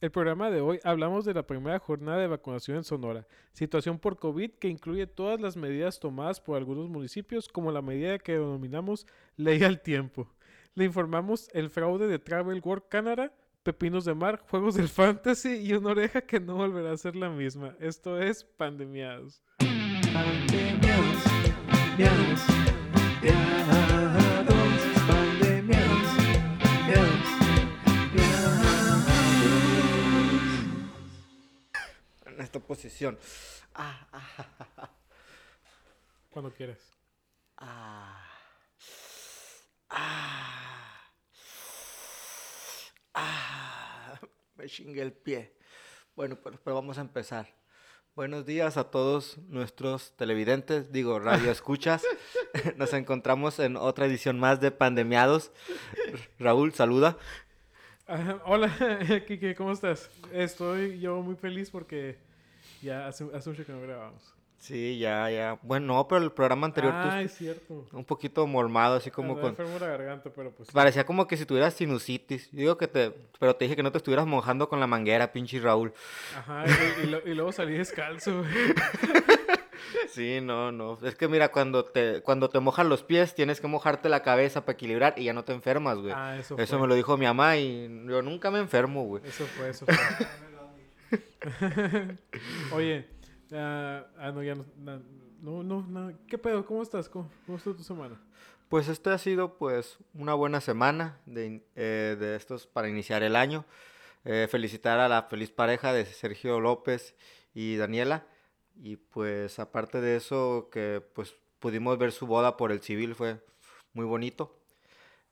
El programa de hoy hablamos de la primera jornada de vacunación en Sonora, situación por COVID que incluye todas las medidas tomadas por algunos municipios como la medida que denominamos ley al tiempo. Le informamos el fraude de Travel World Canada, pepinos de mar, juegos del fantasy y una oreja que no volverá a ser la misma. Esto es Pandemiados. Pandemiados, miados, esta posición. Ah, ah, ah, Cuando quieras. ah. Ah. Ah. Me chingué el pie. Bueno, pero, pero vamos a empezar. Buenos días a todos nuestros televidentes, digo, radio escuchas. Nos encontramos en otra edición más de Pandemiados. Raúl, saluda. Hola, Kike, ¿cómo estás? Estoy yo muy feliz porque ya hace, hace mucho que no grabamos. Sí, ya, ya. Bueno, no, pero el programa anterior tú Ah, es cierto. un poquito mormado, así como Andaba con... enfermo la garganta, pero pues... Parecía como que si tuvieras sinusitis. Yo digo que te... Pero te dije que no te estuvieras mojando con la manguera, pinche Raúl. Ajá, y, y lo- y luego salí descalzo, güey. Sí, no, no. Es que mira, cuando te, cuando te mojan los pies, tienes que mojarte la cabeza para equilibrar y ya no te enfermas, güey. Ah, eso, Eso fue. me lo dijo mi mamá y yo nunca me enfermo, güey. Eso fue, eso fue. Oye, ah, ah, no, ya no, no, no, ¿qué pedo? ¿Cómo estás? ¿Cómo, estuvo tu semana? Pues esta ha sido pues una buena semana de, eh, de estos para iniciar el año. Eh, felicitar a la feliz pareja de Sergio López y Daniela. Y pues aparte de eso, que pues pudimos ver su boda por el civil, fue muy bonito.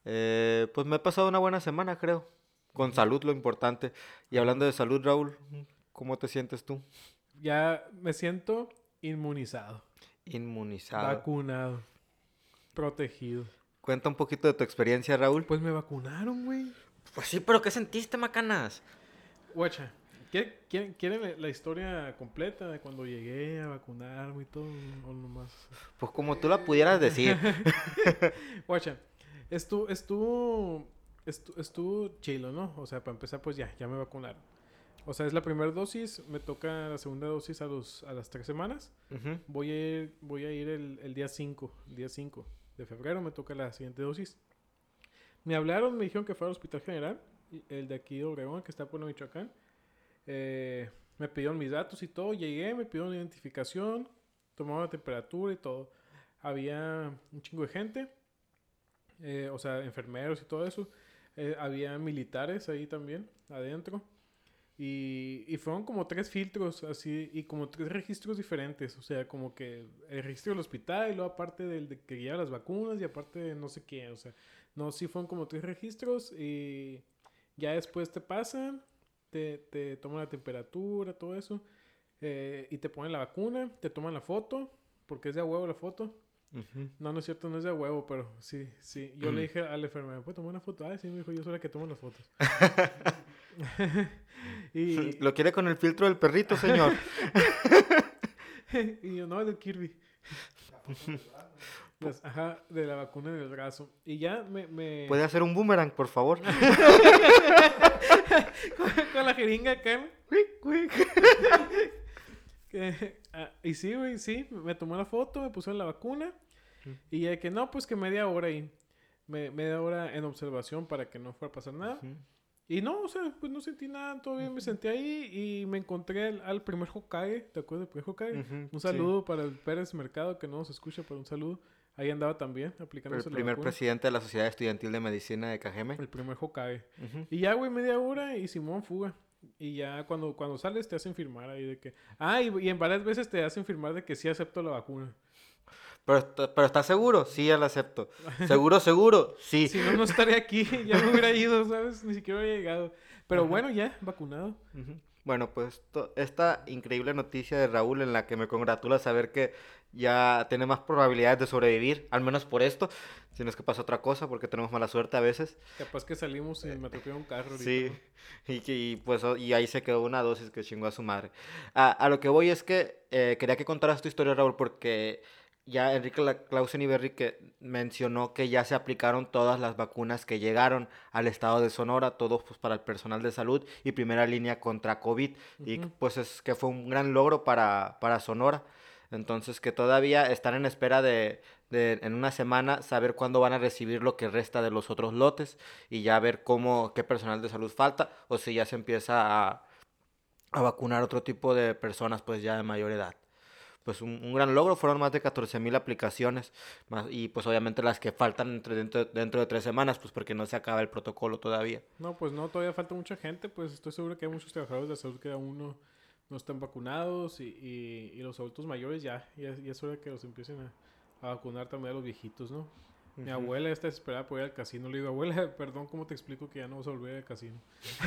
Eh, pues me he pasado una buena semana, creo. Con salud, lo importante. Y hablando de salud, Raúl, ¿cómo te sientes tú? Ya me siento inmunizado, Inmunizado. vacunado, protegido. Cuenta un poquito de tu experiencia, Raúl. Pues me vacunaron, güey. Pues sí, pero ¿qué sentiste, macanas? Guacha, ¿quieren, quieren, la historia completa de cuando llegué a vacunarme y todo? O nomás... Pues como tú la pudieras decir. Guacha, estuvo, estuvo, estu- estuvo chilo, ¿no? O sea, para empezar, pues ya, ya me vacunaron. O sea, es la primera dosis, me toca la segunda dosis a, los, a las tres semanas. Ujú. Voy a ir, voy a ir el, el día 5, el día 5 de febrero, me toca la siguiente dosis. Me hablaron, me dijeron que fue al Hospital General, el de aquí de Obregón, que está por Michoacán. Eh, me pidieron mis datos y todo, llegué, me pidieron identificación, tomaron la temperatura y todo. Había un chingo de gente, eh, o sea, enfermeros y todo eso. Eh, había militares ahí también, adentro. Y, y fueron como tres filtros así y como tres registros diferentes. O sea, como que el registro del hospital y luego aparte del de que lleva las vacunas y aparte de no sé qué. O sea, no, sí fueron como tres registros y ya después te pasan, te, te toman la temperatura, todo eso. eh, y te ponen la vacuna, te toman la foto, porque es de a huevo la foto. No, no es cierto, no es de huevo, pero sí, sí. Yo le dije al enfermero, ¿puedo tomar una foto? Ah, sí, me dijo, yo soy la que tomo las fotos. y, Lo quiere con el filtro del perrito, señor. y yo, no, es del Kirby. Las- ajá, de la vacuna en el brazo. Y ya me... me... ¿Puede hacer un boomerang, por favor? con la jeringa acá. Que, ah, y sí, güey, sí, me tomó la foto, me pusieron la vacuna. Y ya que no, pues que media hora ahí. Me- media hora en observación para que no fuera a pasar nada. Ujú. Y no, o sea, pues no sentí nada, todo bien, me senté ahí y me encontré al, al primer Hokage, ¿te acuerdas del primer Hokage? Ujú, Un sí. saludo para el Pérez Mercado, que no nos escucha, pero un saludo. Ahí andaba también, aplicándose El primer vacuna. presidente de la Sociedad Estudiantil de Medicina de Cajeme. El primer Hokage. Y ya, güey, media hora y Simón fuga. Y ya cuando, cuando sales te hacen firmar ahí de que... Ah, y, y en varias veces te hacen firmar de que sí acepto la vacuna. Pero, está- pero ¿estás seguro? Sí, ya lo acepto. ¿Seguro, seguro? Sí. Si no, no estaría aquí, ya me hubiera ido, ¿sabes? Ni siquiera hubiera llegado. Pero bueno, ya, vacunado. Bueno, pues esta increíble noticia de Raúl en la que me congratula saber que ya tiene más probabilidades de sobrevivir, al menos por esto, si no es que pasa otra cosa, porque tenemos mala suerte a veces. Capaz que salimos y me atropelló un carro. ahorita, Sí, y, y pues o- y ahí se quedó una dosis que chingó a su madre. A, a lo que voy es que eh, quería que contaras tu historia, Raúl, porque ya Enrique Clausen Iberri que mencionó que ya se aplicaron todas las vacunas que llegaron al estado de Sonora, todos pues, para el personal de salud y primera línea contra COVID. Y pues es que fue un gran logro para, para Sonora. Entonces que todavía están en espera de, de, en una semana saber cuándo van a recibir lo que resta de los otros lotes y ya ver cómo, qué personal de salud falta o si ya se empieza a, a vacunar otro tipo de personas pues ya de mayor edad pues un, gran logro, fueron más de 14 mil aplicaciones más, y pues obviamente las que faltan entre, dentro, dentro de tres semanas, pues porque no se acaba el protocolo todavía. No, pues no, todavía falta mucha gente, pues estoy seguro que hay muchos trabajadores de salud que aún no, no están vacunados y, y, los adultos mayores ya, ya, ya, es hora que los empiecen a, a vacunar también a los viejitos, ¿no? Mi abuela está desesperada por ir al casino. Le digo, abuela, perdón, ¿cómo te explico que ya no vas a volver al casino?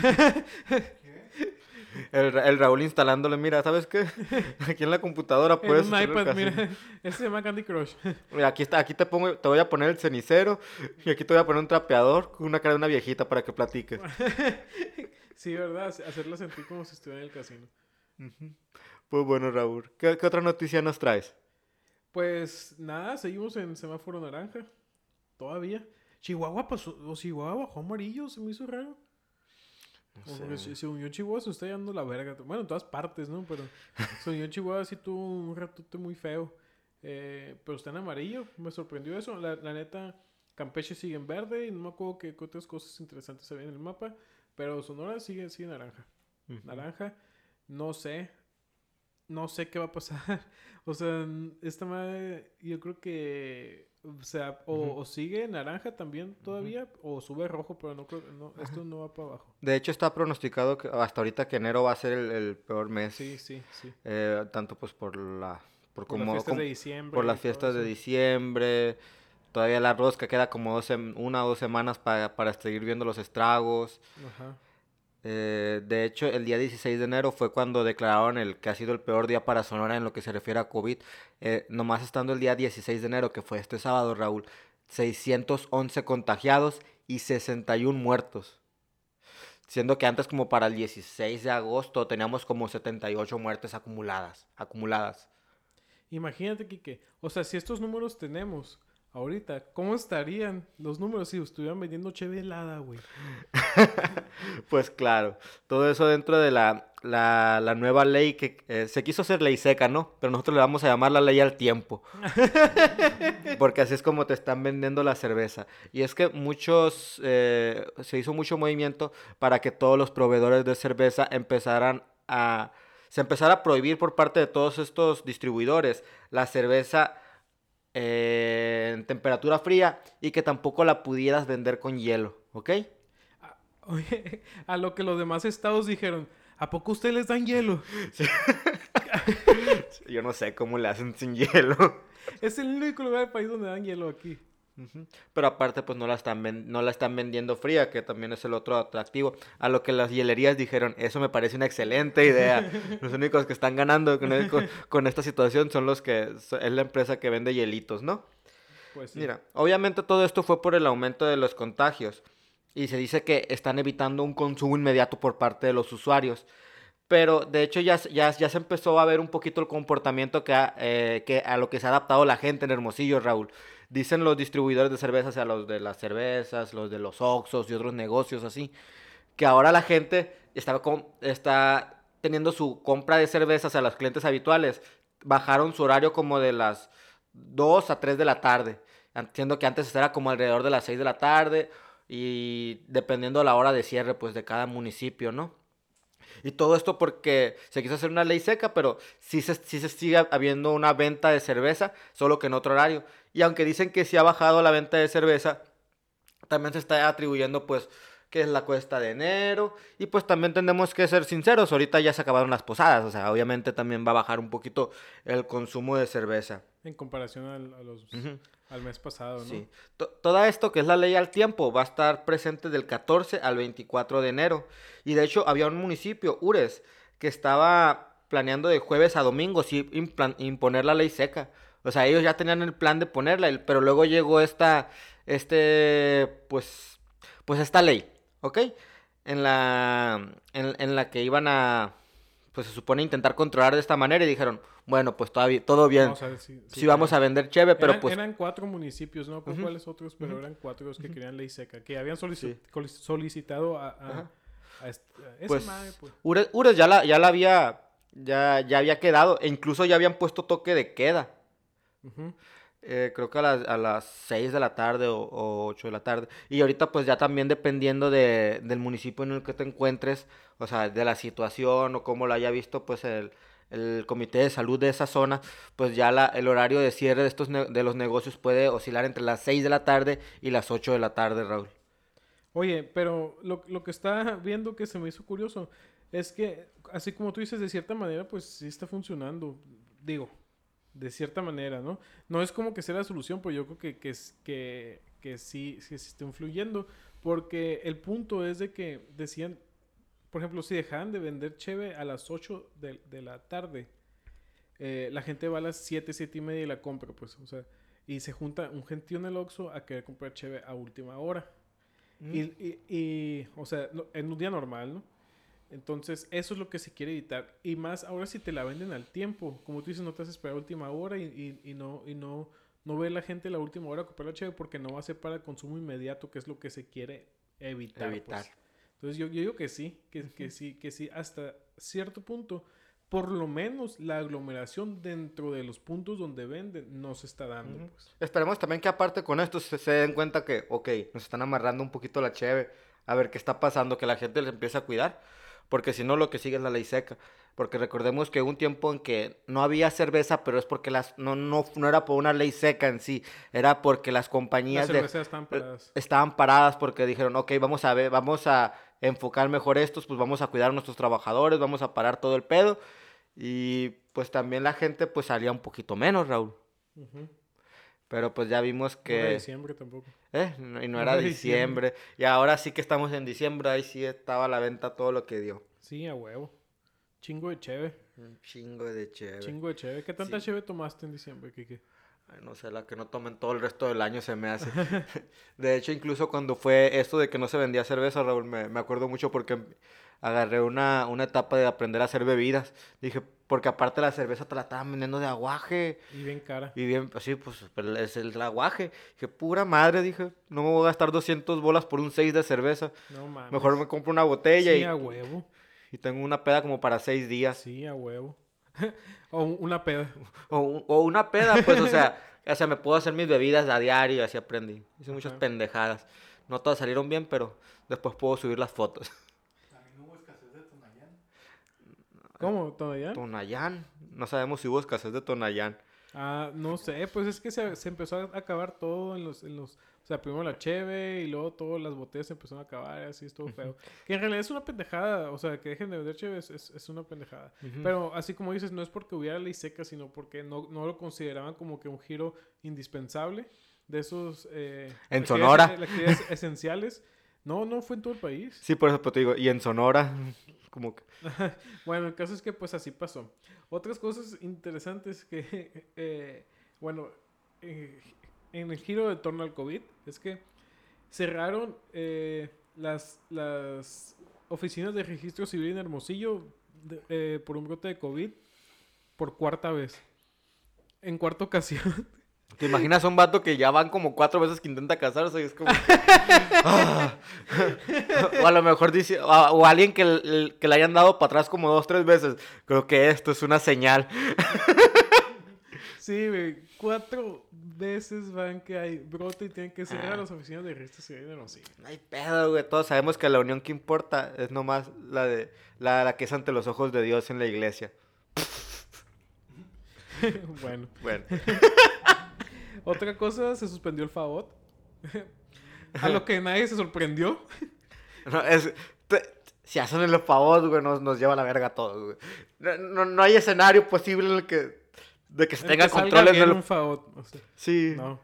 el, el, Raúl instalándole, mira, ¿sabes qué? Aquí en la computadora puedes. En un iPad, mira. Ese se llama Candy Crush. Mira, aquí, está, aquí te, pongo, te voy a poner el cenicero y aquí te voy a poner un trapeador con una cara de una viejita para que platiques. sí, ¿verdad? Hacerla sentir como si estuviera en el casino. Pues bueno, Raúl, ¿qué, ¿qué otra noticia nos traes? Pues nada, seguimos en semáforo naranja. Todavía. Chihuahua pasó, o Chihuahua bajó amarillo, se me hizo raro. No sé. se, unió Chihuahua, se está llevando la verga. Bueno, en todas partes, ¿no? Pero se unió Chihuahua, sí tuvo un ratote muy feo. Eh, pero está en amarillo, me sorprendió eso. La, la, neta, Campeche sigue en verde y no me acuerdo qué otras cosas interesantes se ven en el mapa. Pero Sonora sigue, sigue naranja. Naranja, no sé. No sé qué va a pasar. o sea, esta madre, yo creo que o sea, o, sigue naranja también todavía, o sube rojo, pero no creo, no, esto no va para abajo. De hecho, está pronosticado que hasta ahorita que enero va a ser el, peor mes. Sí, sí, sí. Eh, tanto pues por la... Por, como, las fiestas de diciembre. Por las fiestas de diciembre. Todavía la rosca queda como una o dos semanas para, para seguir viendo los estragos. Ajá. Eh, de hecho, el día 16 de enero fue cuando declararon el que ha sido el peor día para Sonora en lo que se refiere a COVID. Eh, nomás estando el día 16 de enero, que fue este sábado, Raúl, 611 contagiados y 61 muertos. Siendo que antes como para el 16 de agosto teníamos como 78 muertes acumuladas. acumuladas. Imagínate, Kike. O sea, si estos números tenemos ahorita, ¿cómo estarían los números si estuvieran vendiendo cheve helada, güey? pues claro, todo eso dentro de la, la, la nueva ley que eh, se quiso hacer ley seca, ¿no? Pero nosotros le vamos a llamar la ley al tiempo. Porque así es como te están vendiendo la cerveza. Y es que muchos, eh, se hizo mucho movimiento para que todos los proveedores de cerveza empezaran a, se empezara a prohibir por parte de todos estos distribuidores la cerveza eh, en temperatura fría y que tampoco la pudieras vender con hielo, ¿ok? Oye, a lo que los demás estados dijeron, ¿a poco ustedes les dan hielo? Yo no sé cómo le hacen sin hielo. Es el único lugar del país donde dan hielo aquí. Pero aparte, pues no la, están no la están vendiendo fría, que también es el otro atractivo. A lo que las hielerías dijeron, eso me parece una excelente idea. los únicos que están ganando con, esta situación son los que es la empresa que vende hielitos, ¿no? Pues Mira, obviamente todo esto fue por el aumento de los contagios y se dice que están evitando un consumo inmediato por parte de los usuarios. Pero de hecho ya, ya, ya se empezó a ver un poquito el comportamiento que, eh, que a lo que se ha adaptado la gente en Hermosillo, Raúl. Dicen los distribuidores de cervezas, o sea, los de las cervezas, los de los Oxos y otros negocios así, que ahora la gente está, está teniendo su compra de cervezas a los clientes habituales. Bajaron su horario como de las 2 a 3 de la tarde, siendo que antes era como alrededor de las 6 de la tarde y dependiendo de la hora de cierre pues de cada municipio, ¿no? Y todo esto porque se quiso hacer una ley seca, pero sí se, sí se sigue habiendo una venta de cerveza, solo que en otro horario. Y aunque dicen que sí ha bajado la venta de cerveza, también se está atribuyendo pues que es la cuesta de enero. Y pues también tenemos que ser sinceros, ahorita ya se acabaron las posadas, o sea, obviamente también va a bajar un poquito el consumo de cerveza. En comparación a los, al mes pasado, ¿no? Sí. todo esto que es la ley al tiempo va a estar presente del 14 al 24 de enero. Y de hecho había un municipio, Ures, que estaba planeando de jueves a domingo sí, imponer la ley seca. O sea, ellos ya tenían el plan de ponerla, pero luego llegó esta, este, pues, pues esta ley, ¿ok? En la, en, en la que iban a, pues se supone intentar controlar de esta manera y dijeron, bueno, pues todavía, todo bien. Vamos a ver si- Sí, vamos a vender cheve, pero eran, pues... eran cuatro municipios, no Ujú. cuáles otros, pero eran cuatro los que querían ley seca, que habían solici- Sí. solicitado a, a- Ajá. a est- a esa Pues, madre, pues. Ures, Ures ya la, ya la había, ya, ya había quedado, e incluso ya habían puesto toque de queda. Eh, creo que a las, a las 6 de la tarde o, o 8 de la tarde. Y ahorita pues ya también dependiendo de, del municipio en el que te encuentres, o sea, de la situación o cómo lo haya visto pues el, el comité de salud de esa zona, pues ya la, el horario de cierre de, estos de los negocios puede oscilar entre las 6 de la tarde y las 8 de la tarde, Raúl. Oye, pero lo, lo que está viendo que se me hizo curioso es que, así como tú dices, de cierta manera, pues sí está funcionando. Digo, de cierta manera, ¿no? No es como que sea la solución, pero yo creo que, que, es- que, que sí, sí, está influyendo. Porque el punto es de que decían, por ejemplo, si dejaban de vender cheve a las 8 de, de la tarde, eh, la gente va a las 7, 7 y media y la compra, pues, o sea, y se junta un gentío en el Oxxo a querer comprar cheve a última hora. Y, y- y, o sea, en un día normal, ¿no? Entonces, eso es lo que se quiere evitar. Y más ahora si te la venden al tiempo. Como tú dices, no te vas a esperar a última hora y, y- y no, y no, no ve la gente la última hora a comprar la cheve porque no va a ser para consumo inmediato, que es lo que se quiere evitar. pues. Evitar. Entonces, yo, yo digo que sí, que, que sí, que sí, hasta cierto punto. Por lo menos la aglomeración dentro de los puntos donde venden no se está dando. Pues. Esperemos también que aparte con esto se, se den cuenta que, ok, nos están amarrando un poquito la cheve, a ver qué está pasando, que la gente les empiece a cuidar, porque si no lo que sigue es la ley seca. Porque recordemos que hubo un tiempo en que no había cerveza, pero es porque las no, no, no era por una ley seca en sí, era porque las Las compañías de- cerveceras están paradas. estaban paradas porque dijeron, ok, vamos a ver, vamos a enfocar mejor estos, pues vamos a cuidar a nuestros trabajadores, vamos a parar todo el pedo. Y pues también la gente pues salía un poquito menos, Raúl. Pero pues ya vimos No que... diciembre tampoco. ¿Eh? Y no era diciembre. Y ahora sí que estamos en diciembre, ahí sí estaba a la venta todo lo que dio. Sí, a huevo. Chingo de cheve. Un chingo de chévere. Chingo de cheve. ¿Qué tanta Sí. cheve tomaste en diciembre, Kike? Ay, no sé, la que no tomen todo el resto del año se me hace. De hecho, incluso cuando fue esto de que no se vendía cerveza, Raúl, me, me acuerdo mucho porque agarré una, una etapa de aprender a hacer bebidas. Dije, porque aparte la cerveza te la estaban vendiendo de aguaje. Y bien cara. Y bien, así, pues, pero es el aguaje. Dije, pura madre, dije, no me voy a gastar 200 bolas por un 6 de cerveza. No mames. Mejor me compro una botella Sí, y, a huevo. y tengo una peda como para 6 días. Sí, a huevo. o un- una peda. O, un- o una peda, pues, o sea, o sea, me puedo hacer mis bebidas a diario así aprendí. Hice muchas Ajá. pendejadas. No todas salieron bien, pero después puedo subir las fotos. ¿Cómo? ¿Todavía? Tonayán. No sabemos si hubo escasez de Tonayán. Ah, no sé. Pues es que se, se empezó a acabar todo en los, en los... O sea, primero la cheve y luego todas las botellas se empezaron a acabar. Así estuvo feo. Que en realidad es una pendejada. O sea, que dejen de vender cheve es, es, es una pendejada. Pero así como dices, no es porque hubiera ley seca, sino porque no, no lo consideraban como que un giro indispensable de esos... eh, En Sonora. actividades esenciales. No, no fue en todo el país. Sí, por eso te digo. Y en Sonora, como que... Bueno, el caso es que pues así pasó. Otras cosas interesantes que, eh, bueno, eh, en el giro de torno al COVID, es que cerraron eh, las, las oficinas de registro civil en Hermosillo de- eh, por un brote de COVID por cuarta vez. En cuarta ocasión. ¿Te imaginas a un vato que ya van como cuatro veces que intenta casarse y es como que... Ah. o a lo mejor dice... O, alguien que, le hayan dado para atrás como dos, tres veces. Creo que esto es una señal. Sí, güey, cuatro veces van que hay brote y tienen que cerrar Ah. las oficinas de registro civil en Hermosillo. No hay pedo, güey. Todos sabemos que la unión que importa es nomás la de la, la que es ante los ojos de Dios en la iglesia. bueno. Bueno. Otra cosa, se suspendió el FAOT. A lo que nadie se sorprendió. No, es, te- si hacen el favor, güey, nos, nos lleva a la verga a todos, güey. No, no, no hay escenario posible en el que... De que se El tenga que salga controles bien del... un FAOT. o sea, Sí. no.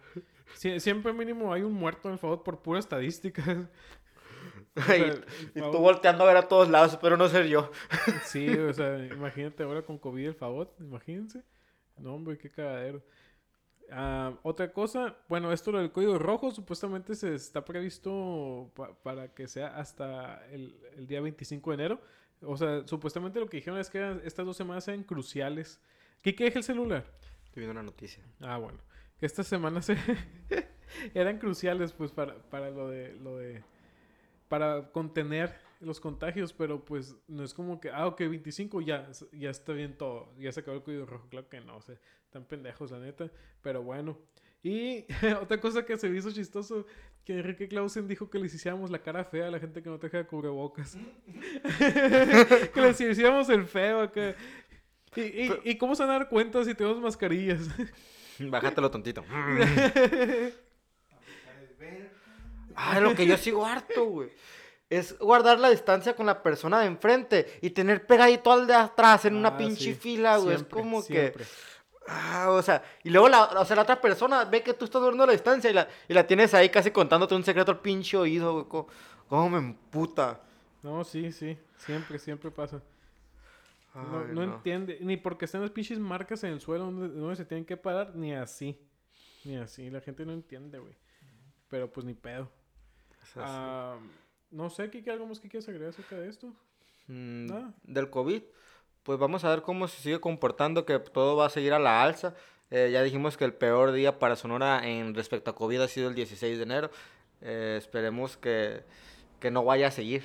Sie- siempre mínimo hay un muerto en el FAOT por pura estadística. y, sea, el y tú volteando a ver a todos lados, pero no ser yo. Sí, o sea, imagínate ahora con COVID el FAOT, imagínense. No, hombre, qué cagadero. Ah, otra cosa, bueno, esto lo del código rojo supuestamente se está previsto pa- para que sea hasta el, el día 25 de enero, O sea, supuestamente lo que dijeron es que estas dos semanas eran cruciales. ¿Qué deja el celular? Estoy viendo una noticia. Ah, bueno. Que estas semanas se- eran cruciales, pues, para, para lo de, lo de, para contener los contagios, pero pues no es como que, ah, ok, 25, ya, ya está bien todo, ya se acabó el cuido rojo, claro que no, o sea, están pendejos, la neta, pero bueno. Y otra cosa que se me hizo chistoso, que Enrique Clausen dijo que les hiciéramos la cara fea a la gente que no deja cubrebocas. que les hiciéramos el feo acá. ¿Y, y, y cómo se van a dar cuenta si tenemos mascarillas? Bájatelo tontito. Ah, lo que yo sigo harto, güey. Es guardar la distancia con la persona de enfrente y tener pegadito al de atrás en una Ah, pinche sí. fila, güey. Es como siempre. que. Ah, o sea, y luego la, o sea, la otra persona ve que tú estás guardando la distancia y la, y la tienes ahí casi contándote un secreto al pinche oído, güey. ¿Cómo, cómo me emputa? No, sí, sí. Siempre, siempre pasa. No, entiende. Ni porque están las pinches marcas en el suelo donde, donde se tienen que parar, ni así. Ni así. La gente no entiende, güey. Pero pues ni pedo. Ah, no sé, Kike, ¿algo más que quieras agregar acerca de esto? Mm, nada. del COVID, pues vamos a ver cómo se sigue comportando, que todo va a seguir a la alza. Eh, ya dijimos que el peor día para Sonora en respecto a COVID ha sido el 16 de enero. Eh, esperemos que, que no vaya a seguir.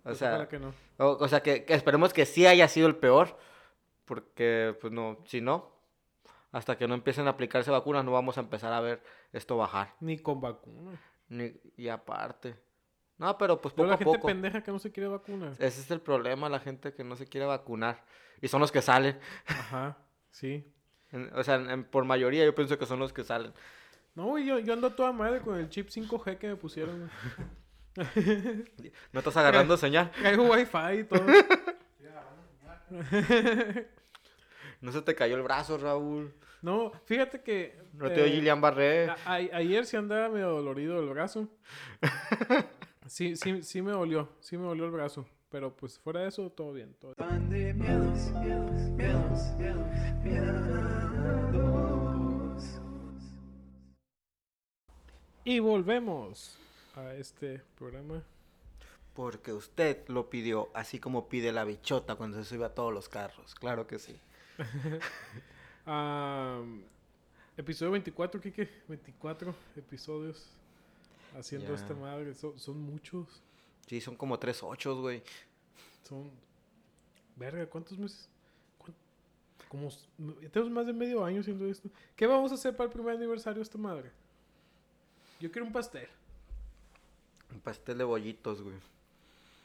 O Pues sea, que no. o, o sea que, que esperemos que sí haya sido el peor, porque pues no, si no, hasta que no empiecen a aplicarse vacunas no vamos a empezar a ver esto bajar. Ni con vacuna. Ni- y aparte. No, pero pues Pero poco la a gente poco. pendeja que no se quiere vacunar. Ese es el problema, la gente que no se quiere vacunar. Y son los que salen. Ajá, sí. En- O sea, en- por mayoría yo pienso que son los que salen. No, güey, yo, yo ando toda madre con el chip 5G que me pusieron. No estás agarrando señal. Traigo wifi y todo. No se te cayó el brazo, Raúl. No, fíjate que... No te dio eh, Gillian Barré. a- a- ayer sí andaba medio dolorido el brazo. Sí, sí, sí me dolió. Sí me dolió el brazo. Pero pues fuera de eso, todo bien. Todo bien. Miedos, miedos, miedos, miedos. Y volvemos a este programa. Porque usted lo pidió, así como pide la bichota cuando se sube a todos los carros. Claro que sí. Ah, episodio 24, Kike. 24 episodios haciendo Ya. esta madre. Son, son muchos. Sí, son como tres ochos, güey. Son. Verga, ¿cuántos meses? ¿Cuán- Como. Tenemos más de medio año haciendo esto. ¿Qué vamos a hacer para el primer aniversario de esta madre? Yo quiero un pastel. Un pastel de bollitos, güey.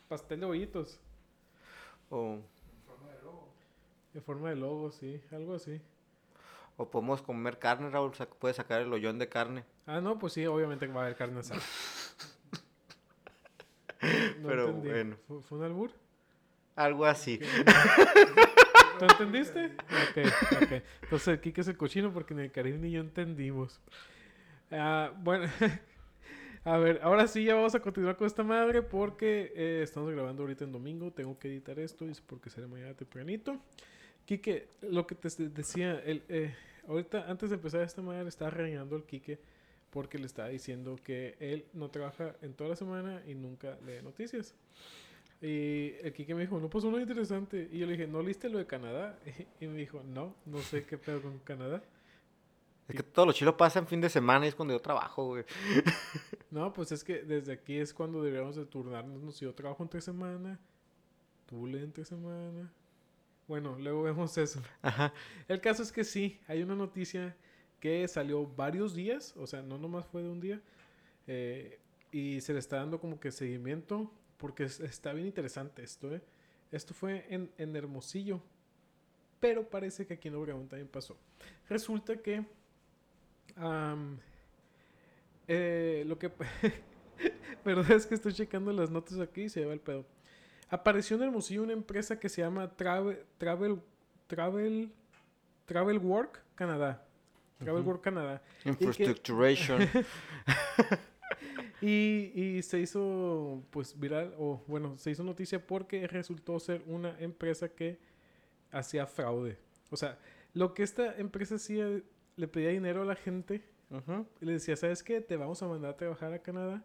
Pastel de bollitos. O, En forma de logo, sí. Algo así. O podemos comer carne, Raúl. Puedes sacar el hoyón de carne. Ah, no, pues sí, obviamente va a haber carne asada. No Pero entendí. bueno. ¿Fue, fue un albur? Algo así. ¿Tú entendiste? Ok, ok. Entonces Kike es el cochino porque ni el Karim ni yo entendimos. Ah, bueno, a ver, ahora sí ya vamos a continuar con esta madre porque eh, estamos grabando ahorita en domingo. Tengo que editar esto y es porque será mañana tempranito. Kike, lo que te decía, el, eh, ahorita antes de empezar esta madre estaba regañando al Kike porque le estaba diciendo que él no trabaja en toda la semana y nunca lee noticias. Y el Kike me dijo, no pasó nada interesante. Y yo le dije, ¿no leíste lo de Canadá? Y me dijo, no, no sé qué pedo con Canadá. Es que todo lo chilo pasa en fin de semana y es cuando yo trabajo, güey. No, pues es que desde aquí es cuando deberíamos de turnarnos. Si yo trabajo entre semana, tú lees entre semana. Bueno, luego vemos eso. Ajá. El caso es que sí, hay una noticia que salió varios días, o sea, no nomás fue de un día, eh, y se le está dando como que seguimiento, porque es- está bien interesante esto, ¿eh? Esto fue en, en Hermosillo, pero parece que aquí en Obregón también pasó. Resulta que eh, lo que... Verdad es que estoy checando las notas aquí y se lleva el pedo. Apareció en Hermosillo una empresa que se llama Travel, Travel, Travel, Travel Work Canadá. Travel. Work Canadá. Infrastructuration. Y, y se hizo pues viral, o bueno, se hizo noticia porque resultó ser una empresa que hacía fraude. O sea, lo que esta empresa hacía, le pedía dinero a la gente y le decía, ¿sabes qué? Te vamos a mandar a trabajar a Canadá,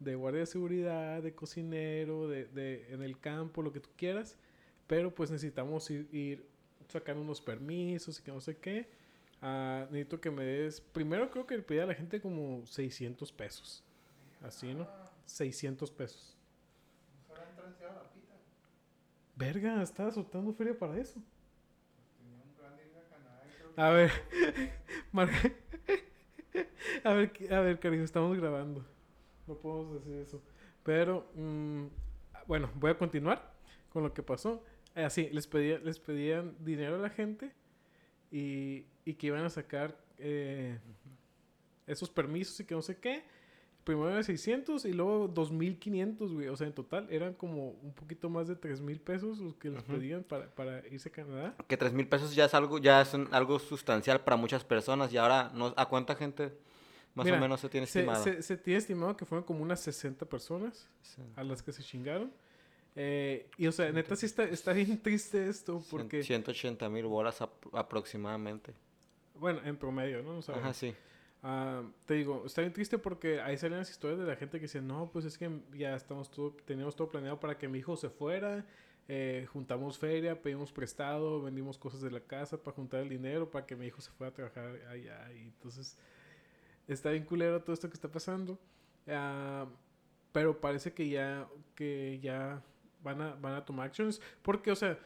de guardia de seguridad, de cocinero, de, de en el campo, lo que tú quieras. Pero pues necesitamos ir, ir sacando unos permisos y que no sé qué. Ah, necesito que me des. Primero creo que le pedí a la gente como 600 pesos. Así, ¿no? 600 pesos. Verga, estaba soltando feria para eso. A ver, a ver, a ver, cariño, estamos grabando. No podemos decir eso. Pero, mm, bueno, voy a continuar con lo que pasó. Eh, Así, les, pedía, les pedían dinero a la gente y, y que iban a sacar eh, esos permisos y que no sé qué. Primero era 600 y luego 2500, güey. O sea, en total eran como un poquito más de 3000 pesos los que les pedían para, para irse a Canadá. Que tres mil pesos ya es algo, ya es algo sustancial para muchas personas. Y ahora, no, ¿a cuánta gente más Mira, o menos se tiene estimado? se, se tiene estimado que fueron como unas 60 personas Sí. a las que se chingaron. Eh, y o sea, neta sí está, está bien triste esto porque, 180 mil bolas ap- aproximadamente. bueno, en promedio, ¿no? O sea, Ajá, sí. ah, te digo, está bien triste porque ahí salen las historias de la gente que dice, no, pues es que ya estamos todo, teníamos todo planeado para que mi hijo se fuera, eh, juntamos feria, pedimos prestado, vendimos cosas de la casa para juntar el dinero para que mi hijo se fuera a trabajar allá. Y entonces está bien culero todo esto que está pasando. Ah, pero parece que ya, que ya van a, van a tomar acciones. Porque, o sea,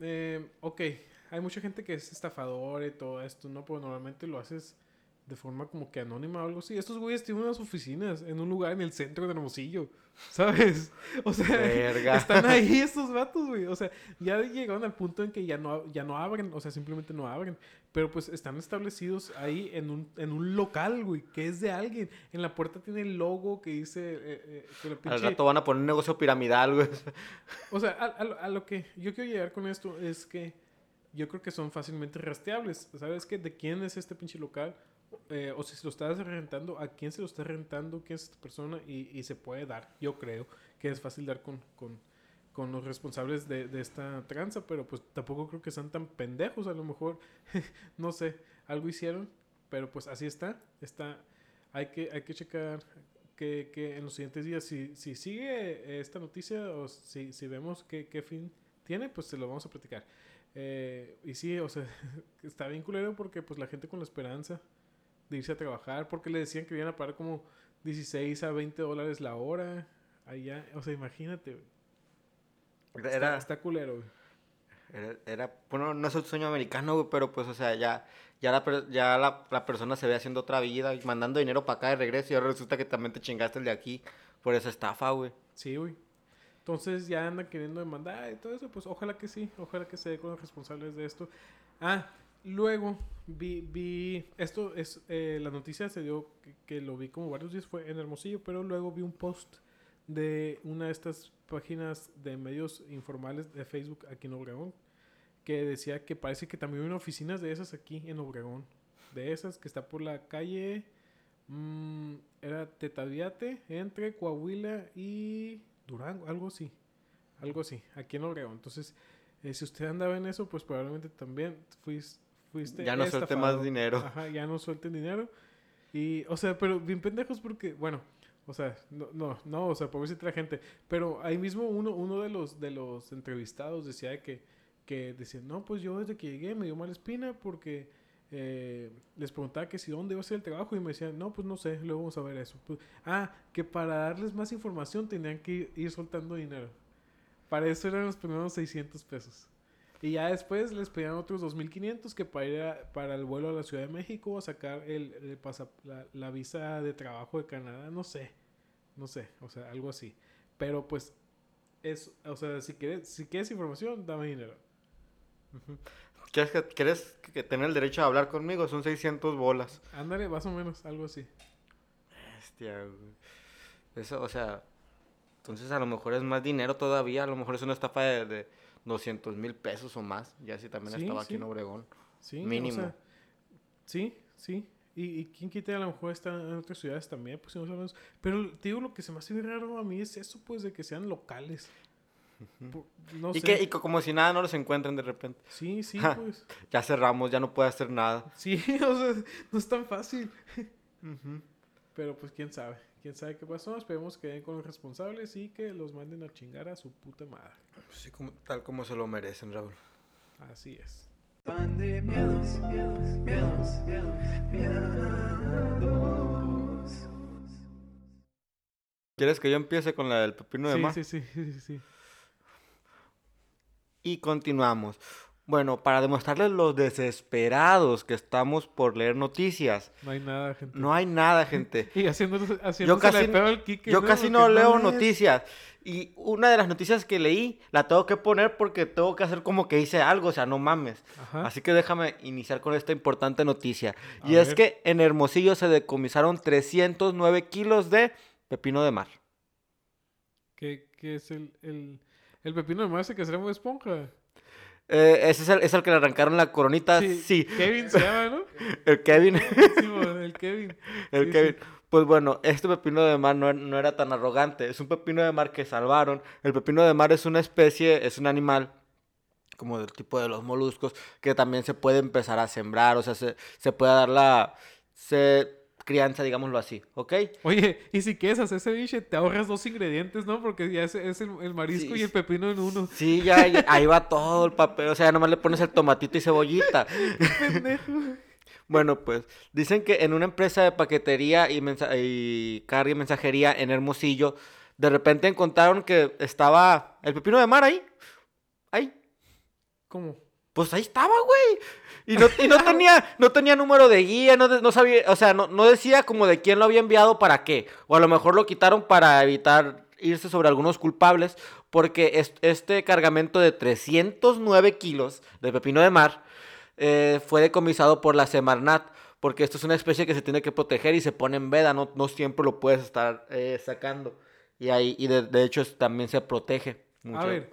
eh, ok, hay mucha gente que es estafadora y todo esto, ¿no? Pero normalmente lo haces de forma como que anónima o algo así. Estos güeyes tienen unas oficinas en un lugar en el centro de Hermosillo, ¿sabes? O sea, Verga. están ahí estos vatos, güey. O sea, ya llegaron al punto en que ya no, ya no abren, o sea, simplemente no abren. Pero pues están establecidos ahí en un, en un local, güey, que es de alguien. En la puerta tiene el logo que dice... eh, eh, que la Al pinche- rato van a poner un negocio piramidal, güey. o sea, a, a lo que yo quiero llegar con esto es que yo creo que son fácilmente rastreables. ¿Sabes qué? ¿De quién es este pinche local? Eh, o si se lo estás rentando, ¿a quién se lo está rentando? ¿Quién es esta persona? Y, y se puede dar. Yo creo que es fácil dar con, con, con los responsables de, de esta tranza, pero pues tampoco creo que sean tan pendejos. A lo mejor, no sé, algo hicieron, pero pues así está. está hay, que, hay que checar que, que en los siguientes días, si, si sigue esta noticia o si, si vemos qué, qué fin tiene, pues se lo vamos a platicar. Eh, y sí, o sea, está bien culero porque pues la gente con la esperanza de irse a trabajar, porque le decían que iban a pagar como 16 a 20 dólares la hora allá, o sea, imagínate. Está, Era, está culero, güey. era, era- bueno, no es el sueño americano, güey, pero pues, o sea, ya, ya, la, ya la, la persona se ve haciendo otra vida y mandando dinero para acá de regreso y ahora resulta que también te chingaste el de aquí por esa estafa, güey. Sí, güey. Entonces ya andan queriendo demandar y todo eso, pues ojalá que sí, ojalá que se dé con los responsables de esto. Ah, luego vi, vi esto es, eh, la noticia se dio, que, lo vi como varios días, fue en Hermosillo, pero luego vi un post de una de estas páginas de medios informales de Facebook aquí en Obregón, que decía que parece que también hay oficinas de esas aquí en Obregón, de esas que está por la calle, mm, era Tetaviate, entre Coahuila y Durango, algo así, algo así, aquí en Obregón. Entonces, eh, si usted andaba en eso, pues probablemente también fuis- fuiste Ya no suelte más dinero. Ajá, ya no suelten dinero. Y, o sea, pero bien pendejos porque, bueno, o sea, no, no, no, o sea, pobrecita gente. Pero ahí mismo uno, uno de los, de los entrevistados decía de que, que decía, no, pues yo desde que llegué me dio mala espina porque eh, les preguntaba que si dónde iba a ser el trabajo y me decían, no, pues no sé, luego vamos a ver eso. Pues, ah, que para darles más información tenían que ir, ir soltando dinero. Para eso eran los primeros 600 pesos. Y ya después les pedían otros 2.500 que para ir a- para el vuelo a la Ciudad de México a sacar el, el pasa- la, la visa de trabajo de Canadá, no sé, no sé, o sea, algo así. Pero pues, es, o sea, si quieres, si quieres información, dame dinero. ¿Quieres, que, ¿Quieres que tener el derecho a hablar conmigo? Son 600 bolas. Ándale, más o menos, algo así. Bestia, güey. Eso, o sea, entonces a lo mejor es más dinero todavía, a lo mejor es una estafa de, de 200 mil pesos o más, ya si también Sí, estaba aquí en Obregón. Sí, Mínimo. o sea, sí, sí. Y, y quién quita, a lo mejor está en otras ciudades también, pues si no sabemos. Pero te digo, lo que se me hace raro a mí es eso, pues, de que sean locales. Y que y co- como si nada no los encuentren de repente. Sí, sí, pues. Ya cerramos, ya no puede hacer nada. Sí, o sea, no es tan fácil. Pero pues quién sabe, quién sabe qué pasó. Esperemos que den con los responsables y que los manden a chingar a su puta madre. Sí, como, tal como se lo merecen, Raúl. Así es. Pan de miedos, miedos, miedos, miedos. ¿Quieres que yo empiece con la del pepino de Sí, mar? sí, sí, sí, sí, sí. Y continuamos. Bueno, para demostrarles los desesperados que estamos por leer noticias. No hay nada, gente. No hay nada, gente. Y haciendo, haciéndose Yo casi, la peor al Quique, yo casi no leo noticias. Y una de las noticias que leí la tengo que poner porque tengo que hacer como que hice algo, o sea, no mames. Ajá. Así que déjame iniciar con esta importante noticia. A y es que en Hermosillo se decomisaron 309 kilos de pepino de mar. ¿Qué, qué es el, el, el pepino de mar ese que será muy esponja? Eh, ese es el, es el que le arrancaron la coronita. Sí, Kevin se llama, ¿no? el Kevin. Sí, bueno, el Kevin. El Sí, Kevin. sí. Pues bueno, este pepino de mar no, no era tan arrogante. Es un pepino de mar que salvaron. El pepino de mar es una especie, es un animal como del tipo de los moluscos que también se puede empezar a sembrar. O sea, se, se puede dar la se, crianza, digámoslo así. ¿Ok? Oye, y si quieres hacer ceviche, te ahorras dos ingredientes, ¿no? Porque ya es, es el, el marisco Sí, y el pepino en uno. Sí, ya, ahí va todo el papel. O sea, nomás le pones el tomatito y cebollita. Pendejo. Bueno, pues dicen que en una empresa de paquetería y, y carga y mensajería en Hermosillo, de repente encontraron que estaba el pepino de mar ahí. Ahí. ¿Cómo? Pues ahí estaba, güey. Y no, y no tenía, no tenía número de guía, no, sabía, o sea, no, no decía como de quién lo había enviado para qué. O a lo mejor lo quitaron para evitar irse sobre algunos culpables, porque es- este cargamento de 309 kilos de pepino de mar eh, fue decomisado por la Semarnat, porque esto es una especie que se tiene que proteger y se pone en veda, no, no siempre lo puedes estar eh, sacando. Y ahí, y de, de hecho también se protege. A mucho. ver,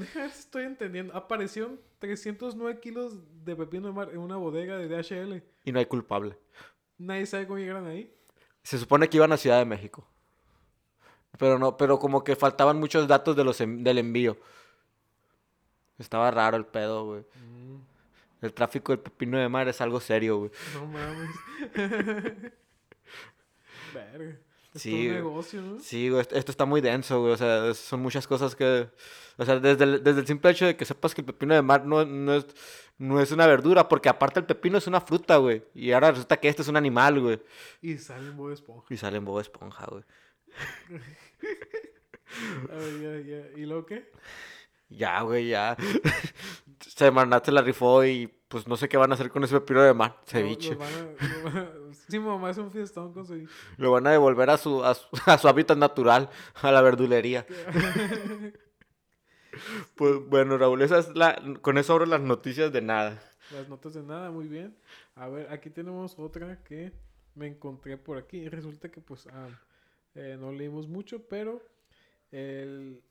déjame ver si estoy entendiendo. Aparecieron 309 kilos de pepino de mar en una bodega de DHL. Y no hay culpable. Nadie sabe cómo llegaron ahí. Se supone que iban a Ciudad de México. Pero no, pero como que faltaban muchos datos de los en- del envío. Estaba raro el pedo, güey. El tráfico del pepino de mar es algo serio, güey. No mames. Verga. Es Sí, un negocio, ¿no? Sí, güey, esto, está muy denso, güey. O sea, son muchas cosas que... O sea, desde el, desde el simple hecho de que sepas que el pepino de mar no, no, es, no es una verdura, porque aparte el pepino es una fruta, güey. Y ahora resulta que este es un animal, güey. Y sale en Bob Esponja. Y sale en Bob Esponja, güey. A ver, ya, ya. ¿Y luego qué? Ya, güey, ya. Semarnat se la rifó y pues no sé qué van a hacer con ese pepino de mar. Ceviche. lo a- lo Sí, mamá hace un fiestón con ceviche. Lo van a devolver a su, a su, a su hábitat natural, a la verdulería. Pues bueno, Raúl, esa es la, con eso abro las noticias de nada. Las notas de nada, muy bien. A ver, aquí tenemos otra que me encontré por aquí. Resulta que pues ah, eh, no leímos mucho, pero el,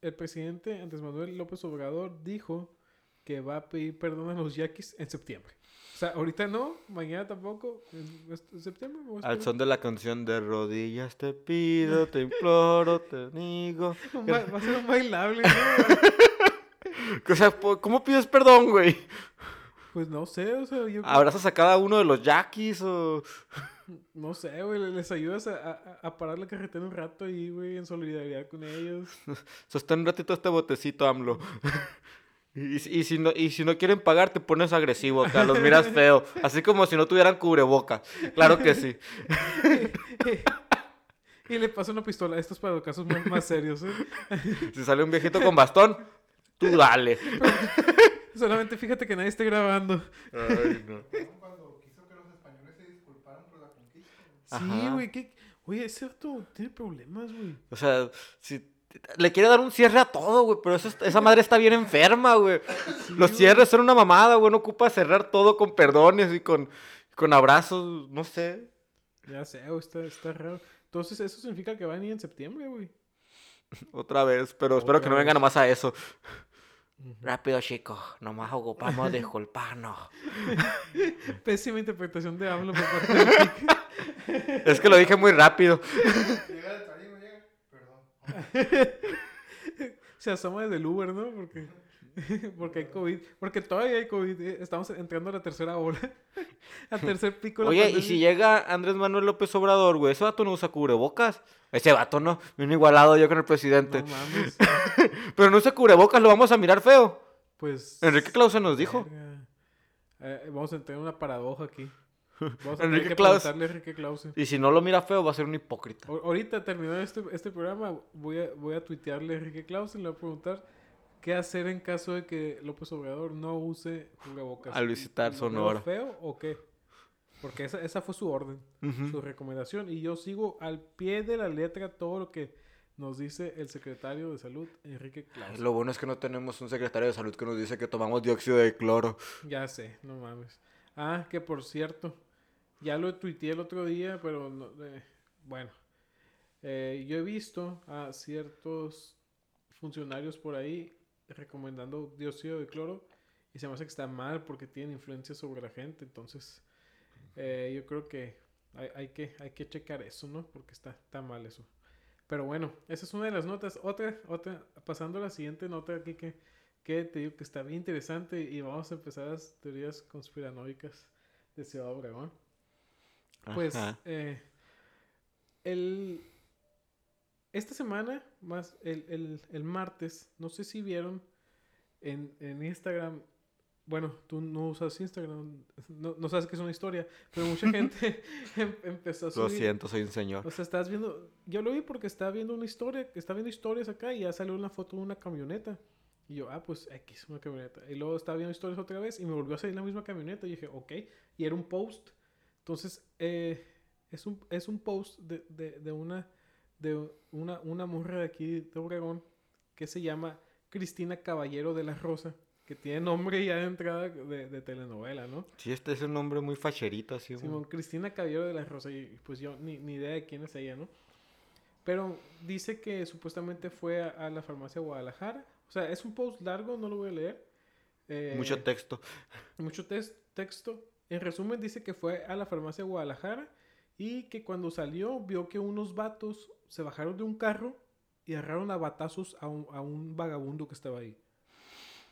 el presidente Andrés Manuel López Obrador dijo que va a pedir perdón a los yaquis en septiembre. O sea, ahorita no, mañana tampoco, en, en septiembre. Al son de la canción de rodillas te pido, te imploro, te digo. Va a ser un bailable, ¿no? O sea, ¿cómo pides perdón, güey? Pues no sé, o sea, yo ¿Abrazas a cada uno de los yaquis o...? No sé, güey, les ayudas a, a- a parar la carretera un rato ahí, güey, en solidaridad con ellos. Sostén un ratito este botecito, AMLO. Y, si- y si no, y si no quieren pagar, te pones agresivo acá, los miras feo. Así como si no tuvieran cubrebocas. Claro que sí. Y le pasa una pistola. Esto es para los casos más, más serios, ¿eh? Si sale un viejito con bastón, tú dale. Solamente fíjate que nadie esté grabando. Ay, no. cuando quiso que los españoles se disculparan por la conquista. Sí, güey. ¿qué? Oye, ese vato tiene problemas, güey. O sea, si le quiere dar un cierre a todo, güey, pero eso, es- esa madre está bien enferma, güey. Los cierres son una mamada, güey. No ocupa cerrar todo con perdones y con, con abrazos, no sé. Ya sé, güey, está, está raro. Entonces, eso significa que van a ir en septiembre, güey. Otra vez, pero espero que no venga vez. nomás a eso. Rápido, chicos, nomás ocupamos disculparnos. Pésima interpretación de AMLO por parte de. Es que lo dije muy rápido. Llega el tarima, llega. Perdón. se asoma desde el Uber, ¿no? Porque, porque hay COVID. Porque todavía hay COVID. eh, Estamos entrando a la tercera ola. Al tercer pico. de Oye, y si llega Andrés Manuel López Obrador, güey, ese vato no usa cubrebocas. Ese vato no, viene igualado yo con el presidente. No mames. Pero no usa cubrebocas, lo vamos a mirar feo. Pues. Enrique Clausen nos dijo. Eh, vamos a entrar en una paradoja aquí. Vamos a tener Enrique que Claus. preguntarle a Enrique Clausen. Y si no lo mira feo, va a ser un hipócrita. O- Ahorita terminando este, este programa, voy a, voy a tuitearle a Enrique Clausen, le voy a preguntar qué hacer en caso de que López Obrador no use cubrebocas. Al visitar ¿Lo veo Sonora. feo o qué? Porque esa, esa fue su orden, su recomendación. Y yo sigo al pie de la letra todo lo que nos dice el secretario de salud, Enrique Clausen. Lo bueno es que no tenemos un secretario de salud que nos dice que tomamos dióxido de cloro. Ya sé, no mames. Ah, que por cierto, ya lo tuiteé el otro día, pero no, eh, bueno. Eh, yo he visto a ciertos funcionarios por ahí recomendando dióxido de cloro y se me hace que está mal porque tienen influencia sobre la gente. Entonces, eh, yo creo que hay, hay que hay que checar eso, ¿no? Porque está, está mal eso. Pero bueno, esa es una de las notas. Otra, otra, pasando a la siguiente nota aquí que, que te digo que está bien interesante y vamos a empezar las teorías conspiranoicas de Ciudad Obregón. Pues eh, el, esta semana, más el, el- el martes, no sé si vieron en, en Instagram, bueno, tú no usas Instagram, no, no sabes que es una historia, pero mucha gente em- empezó a Lo subir. siento, soy un señor. O sea, estás viendo, yo lo vi porque estaba viendo una historia, está viendo historias acá y ya salió una foto de una camioneta. Y yo, ah, pues X, una camioneta. Y luego estaba viendo historias otra vez y me volvió a salir la misma camioneta. Y dije, ok. Y era un post. Entonces, eh, es, un, es un post de, de, de una de una, una morra de aquí de Obregón que se llama Cristina Caballero de la Rosa. Que tiene nombre ya de entrada de, de telenovela, ¿no? Sí, este es un nombre muy facherito, así. Cristina Caballero de la Rosa, y pues yo ni, ni idea de quién es ella, ¿no? Pero dice que supuestamente fue a, a la farmacia Guadalajara. O sea, es un post largo, no lo voy a leer. Eh, Mucho texto. mucho texto. En resumen, dice que fue a la farmacia Guadalajara y que cuando salió vio que unos vatos se bajaron de un carro y agarraron a batazos a un, vagabundo que estaba ahí.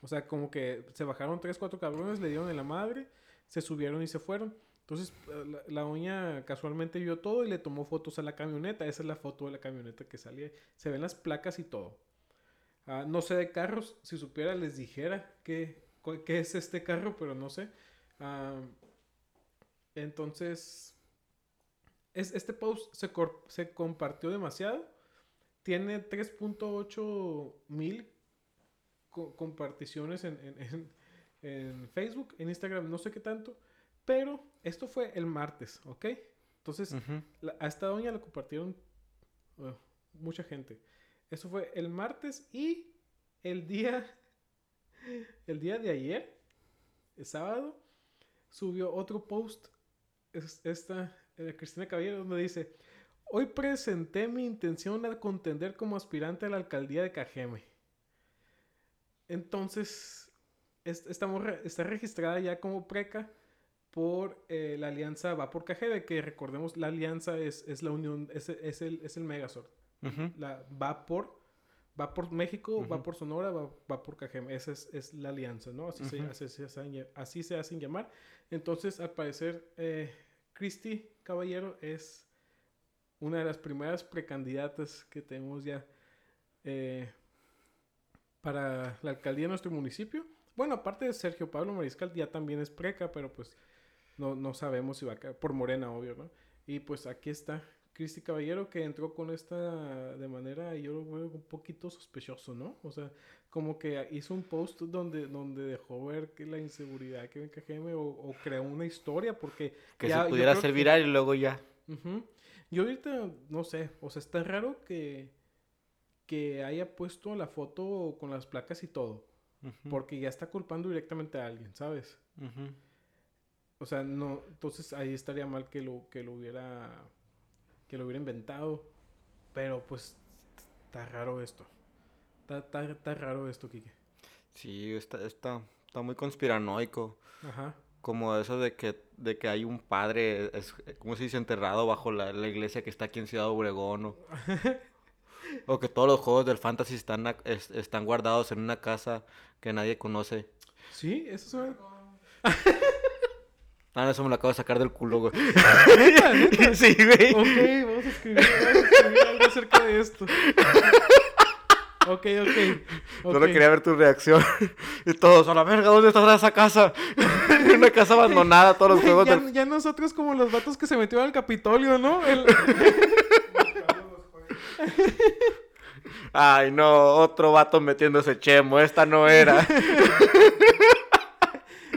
O sea, como que se bajaron tres, cuatro cabrones, le dieron en la madre, se subieron y se fueron. Entonces, la, la doña casualmente vio todo y le tomó fotos a la camioneta. Esa es la foto de la camioneta que salía. Se ven las placas y todo. Ah, no sé de carros. Si supiera, les dijera qué, qué es este carro, pero no sé. Ah, entonces, es, este post se, cor- se compartió demasiado. Tiene 3.8 mil co- comparticiones en, en- en- en Facebook, en Instagram, no sé qué tanto. Pero esto fue el martes, ¿ok? Entonces, la- a esta doña la compartieron uh, mucha gente. Eso fue el martes y el día, el día de ayer, el sábado, subió otro post, es- esta, eh, Cristina Caballero, donde dice, hoy presenté mi intención a contender como aspirante a la alcaldía de Cajeme. Entonces, es- esta morra está registrada ya como preca por eh, la alianza Va por Cajeme, que recordemos, la alianza es, es la unión, es, es el, es el Megazord. La, va por va por México, va por Sonora, va, va por Cajeme. Esa es, es la alianza, ¿no? Así, se, así, se hacen, ll- así se hacen llamar. Entonces, al parecer, eh, Cristi Caballero es una de las primeras precandidatas que tenemos ya eh, para la alcaldía de nuestro municipio. Bueno, aparte de Sergio Pablo Mariscal, ya también es preca, pero pues no, no sabemos si va a caer. Por Morena, obvio, ¿no? Y pues aquí está Cristi Caballero que entró con esta de manera, yo lo veo un poquito sospechoso, ¿no? O sea, como que hizo un post donde, donde dejó ver que la inseguridad que ven KGM o, o creó una historia porque... Que ya- se pudiera hacer que- viral y luego ya. Yo ahorita, no sé, o sea, está raro que, que haya puesto la foto con las placas y todo, porque ya está culpando directamente a alguien, ¿sabes? O sea, no, entonces ahí estaría mal que lo, que lo hubiera, que lo hubiera inventado, pero pues está raro esto. Está, está, está raro esto, Kike. Sí, está, está, está muy conspiranoico. Ajá. Como eso de que, de que hay un padre, es, ¿cómo se dice? Enterrado bajo la, la iglesia que está aquí en Ciudad Obregón. o- O que todos los juegos del fantasy están, a- es- están guardados en una casa que nadie conoce. Sí, eso es Ah, eso me lo acabo de sacar del culo, güey. Sí, güey. Ok, vamos a escribir, vamos a escribir algo acerca de esto. Ok, ok. Solo quería ver tu reacción. Y todos, a la verga, ¿dónde está esa casa? una casa abandonada, todos los juegos ya, del... ya nosotros como los vatos que se metieron al Capitolio, ¿no? El-. Ay, no, otro vato metiéndose chemo. Esta no era.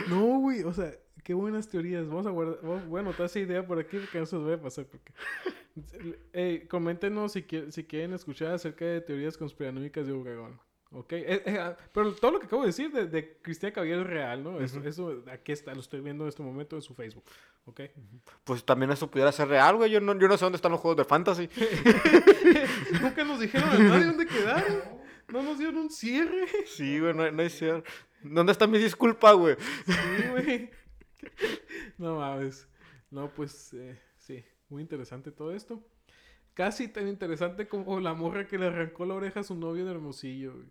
No, güey, o sea, qué buenas teorías. Vamos a guardar, vamos- voy a anotar esa idea por aquí porque no se vaya a pasar. Porque... Ey, coméntenos si, quieren, si quieren escuchar acerca de teorías conspiranoicas de Obregón. Ok, Eh, eh, ah, pero todo lo que acabo de decir de, de Cristian Caballero es real, ¿no? Eso, eso aquí está, lo estoy viendo en este momento en su Facebook. Ok. Pues también eso pudiera ser real, güey. Yo no, yo no sé dónde están los juegos de fantasy. Nunca nos dijeron a nadie dónde quedaron. No nos dieron un cierre. Sí, güey, no, no es cierto. ¿Dónde está mi disculpa, güey? Sí, güey. No mames. No, pues eh, sí, muy interesante todo esto. Casi tan interesante como la morra que le arrancó la oreja a su novio en Hermosillo. güey.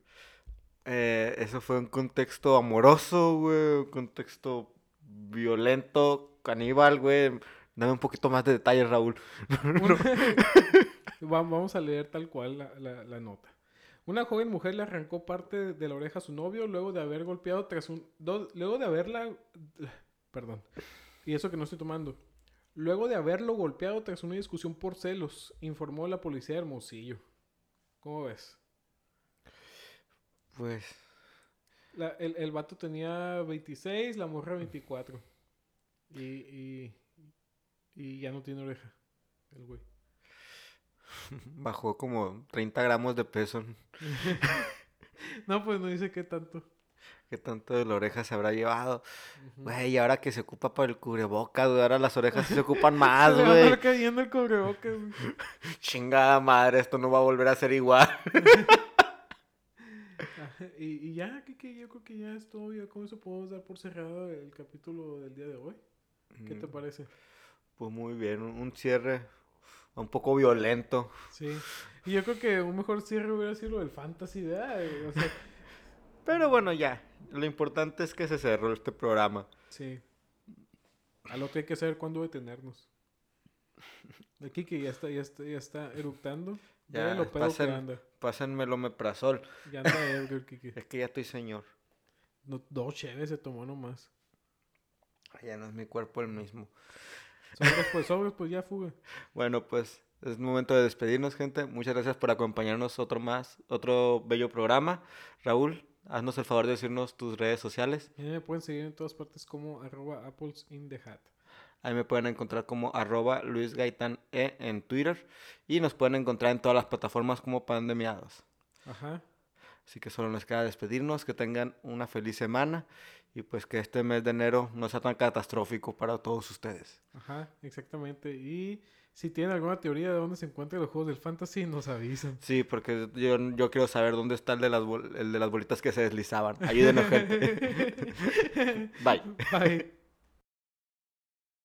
Eh, eso fue un contexto amoroso, güey. Un contexto violento, caníbal, güey. Dame un poquito más de detalles, Raúl. Va- Vamos a leer tal cual la, la- la nota. Una joven mujer le arrancó parte de la oreja a su novio luego de haber golpeado tras un... do- luego de haberla... Perdón. Y eso que no estoy tomando. Luego de haberlo golpeado tras una discusión por celos, informó la policía de Hermosillo. ¿Cómo ves? Pues, La- el, el vato tenía 26, la morra 24. Y, y, y ya no tiene oreja. El güey. bajó como 30 gramos de peso. No, pues no dice qué tanto. ¿Qué tanto de la oreja se habrá llevado? Güey, y ahora que se ocupa para el cubrebocas, güey. Ahora las orejas sí se ocupan más, Se le va a güey. cayendo el cubrebocas. güey. Chingada madre, esto no va a volver a ser igual. Y, y ya, que, que yo creo que ya es todo. Ya con eso podemos dar por cerrado el capítulo del día de hoy. ¿Qué te Mm, parece? Pues muy bien, un un cierre un poco violento. Sí. Y yo creo que un mejor cierre hubiera sido lo del fantasy, ¿verdad? O sea, Pero bueno, ya. Lo importante es que se cerró este programa. sí. Al otro hay que saber cuándo detenernos. Aquí que ya está, ya está, ya está eructando. Ya, lo pedo que pasen- anda. Pásenme el omeprazol. Ya anda ebrio el Kiki. Es que ya estoy señor. No, dos cheves se tomó nomás. Ya no es mi cuerpo el mismo. Sobres, pues, sobres, pues ya fuga. Bueno, pues es momento de despedirnos, gente. Muchas gracias por acompañarnos otro más, otro bello programa. Raúl, haznos el favor de decirnos tus redes sociales. Y me pueden seguir en todas partes como arroba apples in the hat. Ahí me pueden encontrar como arroba Luis Gaitán E en Twitter. Y nos pueden encontrar en todas las plataformas como Pandemiados. Ajá. Así que solo nos queda despedirnos, que tengan una feliz semana y pues que este mes de enero no sea tan catastrófico para todos ustedes. Ajá, exactamente. Y si tienen alguna teoría de dónde se encuentran los juegos del fantasy, nos avisan. Sí, porque yo, yo quiero saber dónde está el de, las el de las bolitas que se deslizaban. Ayúdenos, gente. Bye. Bye.